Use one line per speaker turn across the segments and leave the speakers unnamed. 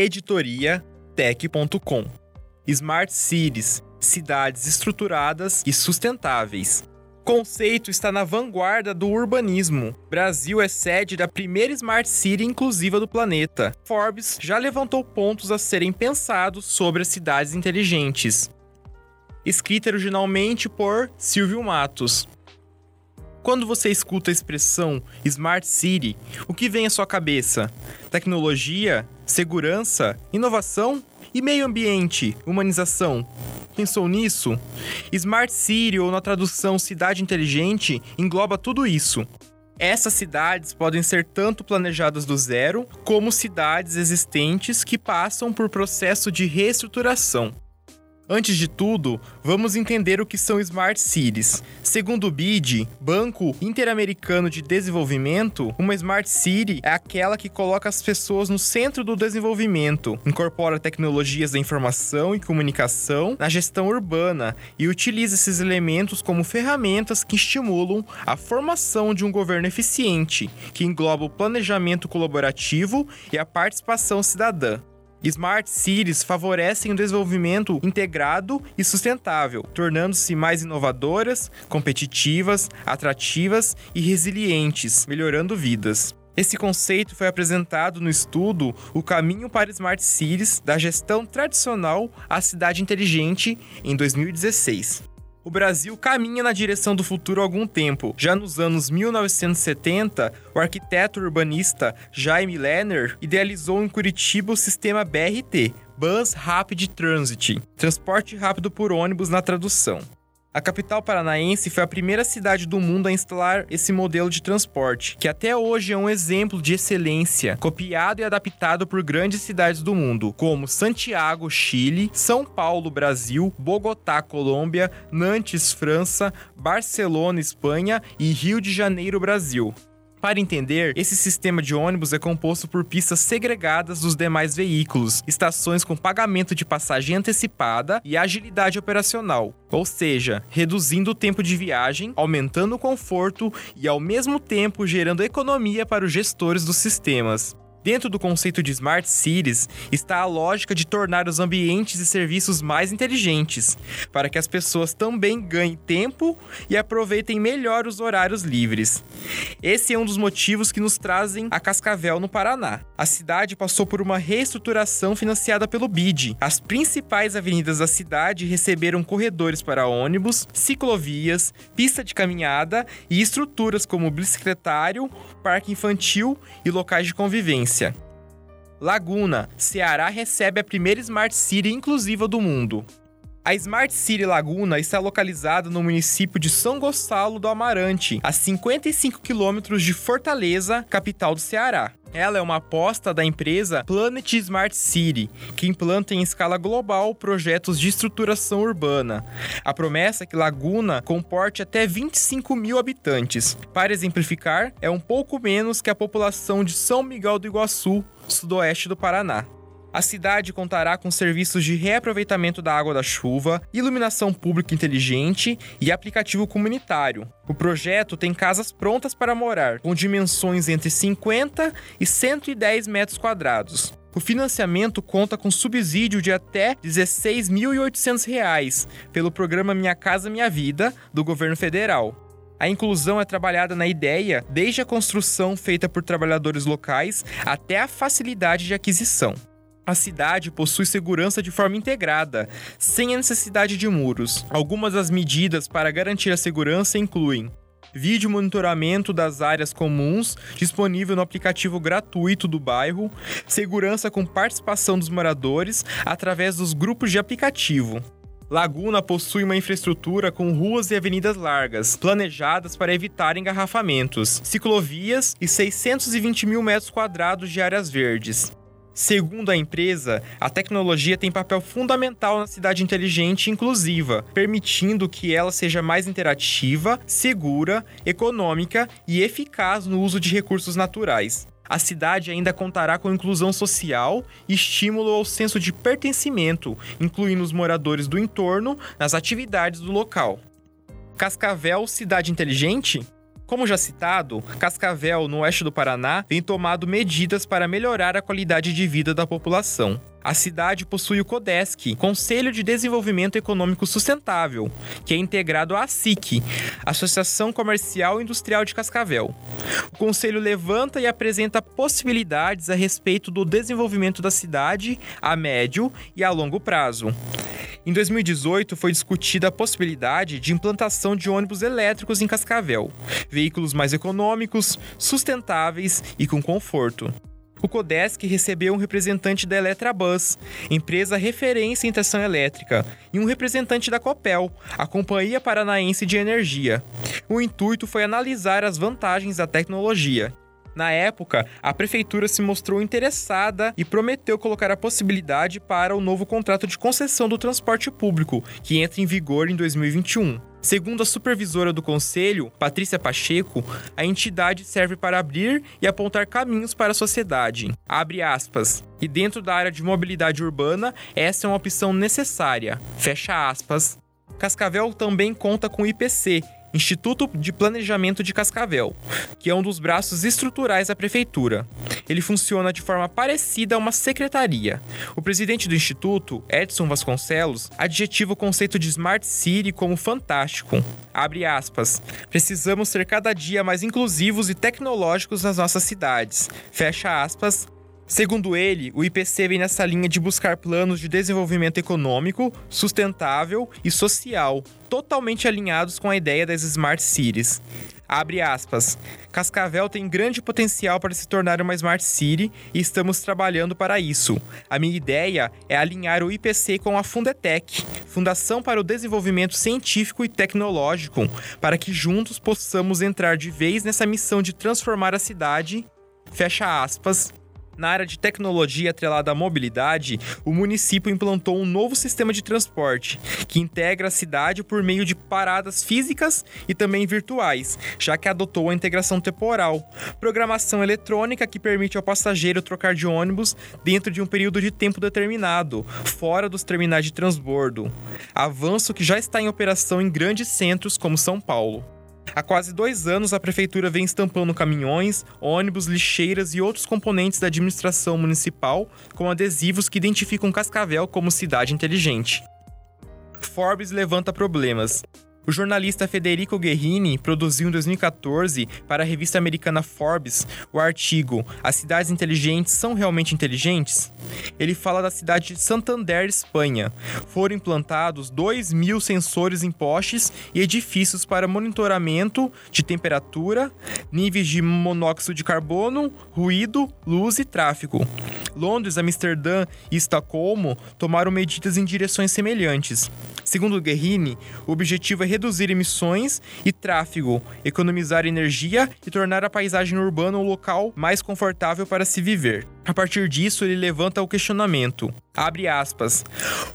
Editoria Tech.com. Smart Cities cidades estruturadas e sustentáveis. Conceito está na vanguarda do urbanismo. Brasil é sede da primeira Smart City inclusiva do planeta. Forbes já levantou pontos a serem pensados sobre as cidades inteligentes. Escrita originalmente por Silvio Matos. Quando você escuta a expressão Smart City, o que vem à sua cabeça? Tecnologia? Segurança? Inovação? E meio ambiente? Humanização? Pensou nisso? Smart City, ou na tradução cidade inteligente, engloba tudo isso. Essas cidades podem ser tanto planejadas do zero, como cidades existentes que passam por processo de reestruturação. Antes de tudo, vamos entender o que são Smart Cities. Segundo o BID, Banco Interamericano de Desenvolvimento, uma Smart City é aquela que coloca as pessoas no centro do desenvolvimento, incorpora tecnologias da informação e comunicação na gestão urbana e utiliza esses elementos como ferramentas que estimulam a formação de um governo eficiente, que engloba o planejamento colaborativo e a participação cidadã. Smart Cities favorecem o desenvolvimento integrado e sustentável, tornando-se mais inovadoras, competitivas, atrativas e resilientes, melhorando vidas. Esse conceito foi apresentado no estudo O Caminho para Smart Cities da gestão tradicional à cidade inteligente em 2016 o Brasil caminha na direção do futuro há algum tempo. Já nos anos 1970, o arquiteto urbanista Jaime Lerner idealizou em Curitiba o sistema BRT, Bus Rapid Transit, transporte rápido por ônibus na tradução. A capital paranaense foi a primeira cidade do mundo a instalar esse modelo de transporte, que até hoje é um exemplo de excelência, copiado e adaptado por grandes cidades do mundo, como Santiago, Chile, São Paulo, Brasil, Bogotá, Colômbia, Nantes, França, Barcelona, Espanha e Rio de Janeiro, Brasil. Para entender, esse sistema de ônibus é composto por pistas segregadas dos demais veículos, estações com pagamento de passagem antecipada e agilidade operacional, ou seja, reduzindo o tempo de viagem, aumentando o conforto e ao mesmo tempo gerando economia para os gestores dos sistemas. Dentro do conceito de Smart Cities está a lógica de tornar os ambientes e serviços mais inteligentes, para que as pessoas também ganhem tempo e aproveitem melhor os horários livres. Esse é um dos motivos que nos trazem a Cascavel, no Paraná. A cidade passou por uma reestruturação financiada pelo BID. As principais avenidas da cidade receberam corredores para ônibus, ciclovias, pista de caminhada e estruturas como bicicletário, parque infantil e locais de convivência. Laguna, Ceará recebe a primeira Smart City inclusiva do mundo. A Smart City Laguna está localizada no município de São Gonçalo do Amarante, a 55 quilômetros de Fortaleza, capital do Ceará. Ela é uma aposta da empresa Planet Smart City, que implanta em escala global projetos de estruturação urbana. A promessa é que Laguna comporte até 25 mil habitantes. Para exemplificar, é um pouco menos que a população de São Miguel do Iguaçu, sudoeste do Paraná. A cidade contará com serviços de reaproveitamento da água da chuva, iluminação pública inteligente e aplicativo comunitário. O projeto tem casas prontas para morar, com dimensões entre 50 e 110 metros quadrados. O financiamento conta com subsídio de até R$ 16.800 pelo programa Minha Casa Minha Vida, do governo federal. A inclusão é trabalhada na ideia desde a construção feita por trabalhadores locais até a facilidade de aquisição. A cidade possui segurança de forma integrada, sem a necessidade de muros. Algumas das medidas para garantir a segurança incluem vídeo monitoramento das áreas comuns, disponível no aplicativo gratuito do bairro, segurança com participação dos moradores através dos grupos de aplicativo. Laguna possui uma infraestrutura com ruas e avenidas largas, planejadas para evitar engarrafamentos, ciclovias e 620 mil metros quadrados de áreas verdes. Segundo a empresa, a tecnologia tem papel fundamental na cidade inteligente e inclusiva, permitindo que ela seja mais interativa, segura, econômica e eficaz no uso de recursos naturais. A cidade ainda contará com inclusão social e estímulo ao senso de pertencimento, incluindo os moradores do entorno nas atividades do local. Cascavel Cidade Inteligente Como já citado, Cascavel, no oeste do Paraná, tem tomado medidas para melhorar a qualidade de vida da população. A cidade possui o CODESC, Conselho de Desenvolvimento Econômico Sustentável, que é integrado à SIC, Associação Comercial e Industrial de Cascavel. O conselho levanta e apresenta possibilidades a respeito do desenvolvimento da cidade a médio e a longo prazo. Em 2018, foi discutida a possibilidade de implantação de ônibus elétricos em Cascavel, veículos mais econômicos, sustentáveis e com conforto. O Codesc recebeu um representante da Eletrabus, empresa referência em tração elétrica, e um representante da Copel, a Companhia Paranaense de Energia. O intuito foi analisar as vantagens da tecnologia na época, a prefeitura se mostrou interessada e prometeu colocar a possibilidade para o novo contrato de concessão do transporte público, que entra em vigor em 2021. Segundo a supervisora do conselho, Patrícia Pacheco, a entidade serve para abrir e apontar caminhos para a sociedade. Abre aspas. E dentro da área de mobilidade urbana, essa é uma opção necessária. Fecha aspas. Cascavel também conta com IPC, Instituto de Planejamento de Cascavel, que é um dos braços estruturais da prefeitura. Ele funciona de forma parecida a uma secretaria. O presidente do instituto, Edson Vasconcelos, adjetiva o conceito de Smart City como fantástico. Abre aspas. Precisamos ser cada dia mais inclusivos e tecnológicos nas nossas cidades. Fecha aspas Segundo ele, o IPC vem nessa linha de buscar planos de desenvolvimento econômico, sustentável e social, totalmente alinhados com a ideia das Smart Cities. Abre aspas. Cascavel tem grande potencial para se tornar uma Smart City e estamos trabalhando para isso. A minha ideia é alinhar o IPC com a Fundetec, Fundação para o Desenvolvimento Científico e Tecnológico, para que juntos possamos entrar de vez nessa missão de transformar a cidade. Fecha aspas na área de tecnologia atrelada à mobilidade, o município implantou um novo sistema de transporte, que integra a cidade por meio de paradas físicas e também virtuais, já que adotou a integração temporal, programação eletrônica que permite ao passageiro trocar de ônibus dentro de um período de tempo determinado, fora dos terminais de transbordo. Avanço que já está em operação em grandes centros como São Paulo. Há quase dois anos, a prefeitura vem estampando caminhões, ônibus, lixeiras e outros componentes da administração municipal com adesivos que identificam Cascavel como cidade inteligente. Forbes levanta problemas. O jornalista Federico Guerrini produziu em 2014 para a revista americana Forbes o artigo As cidades inteligentes são realmente inteligentes? Ele fala da cidade de Santander, Espanha. Foram implantados 2 mil sensores em postes e edifícios para monitoramento de temperatura, níveis de monóxido de carbono, ruído, luz e tráfego. Londres, Amsterdã e Estocolmo tomaram medidas em direções semelhantes. Segundo Guerrini, o objetivo é reduzir emissões e tráfego, economizar energia e tornar a paisagem urbana um local mais confortável para se viver. A partir disso, ele levanta o questionamento. Abre aspas.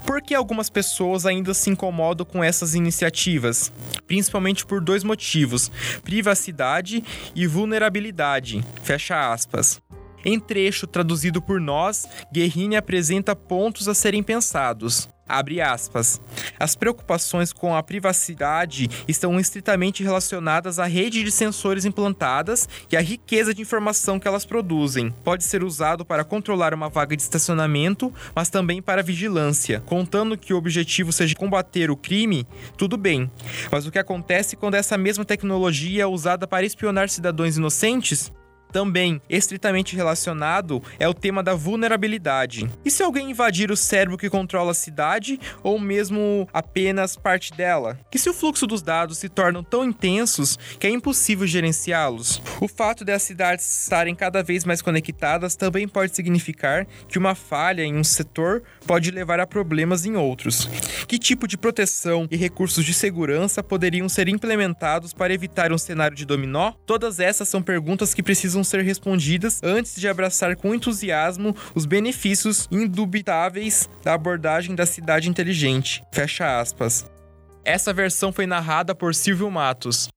Por que algumas pessoas ainda se incomodam com essas iniciativas? Principalmente por dois motivos: privacidade e vulnerabilidade. Fecha aspas. Em trecho traduzido por nós, Guerrini apresenta pontos a serem pensados. Abre aspas. As preocupações com a privacidade estão estritamente relacionadas à rede de sensores implantadas e à riqueza de informação que elas produzem. Pode ser usado para controlar uma vaga de estacionamento, mas também para vigilância. Contando que o objetivo seja combater o crime, tudo bem. Mas o que acontece quando essa mesma tecnologia é usada para espionar cidadãos inocentes? Também estritamente relacionado é o tema da vulnerabilidade. E se alguém invadir o cérebro que controla a cidade ou mesmo apenas parte dela? E se o fluxo dos dados se tornam tão intensos que é impossível gerenciá-los? O fato de as cidades estarem cada vez mais conectadas também pode significar que uma falha em um setor pode levar a problemas em outros. Que tipo de proteção e recursos de segurança poderiam ser implementados para evitar um cenário de dominó? Todas essas são perguntas que precisam precisam ser respondidas antes de abraçar com entusiasmo os benefícios indubitáveis da abordagem da cidade inteligente. Fecha aspas. Essa versão foi narrada por Silvio Matos.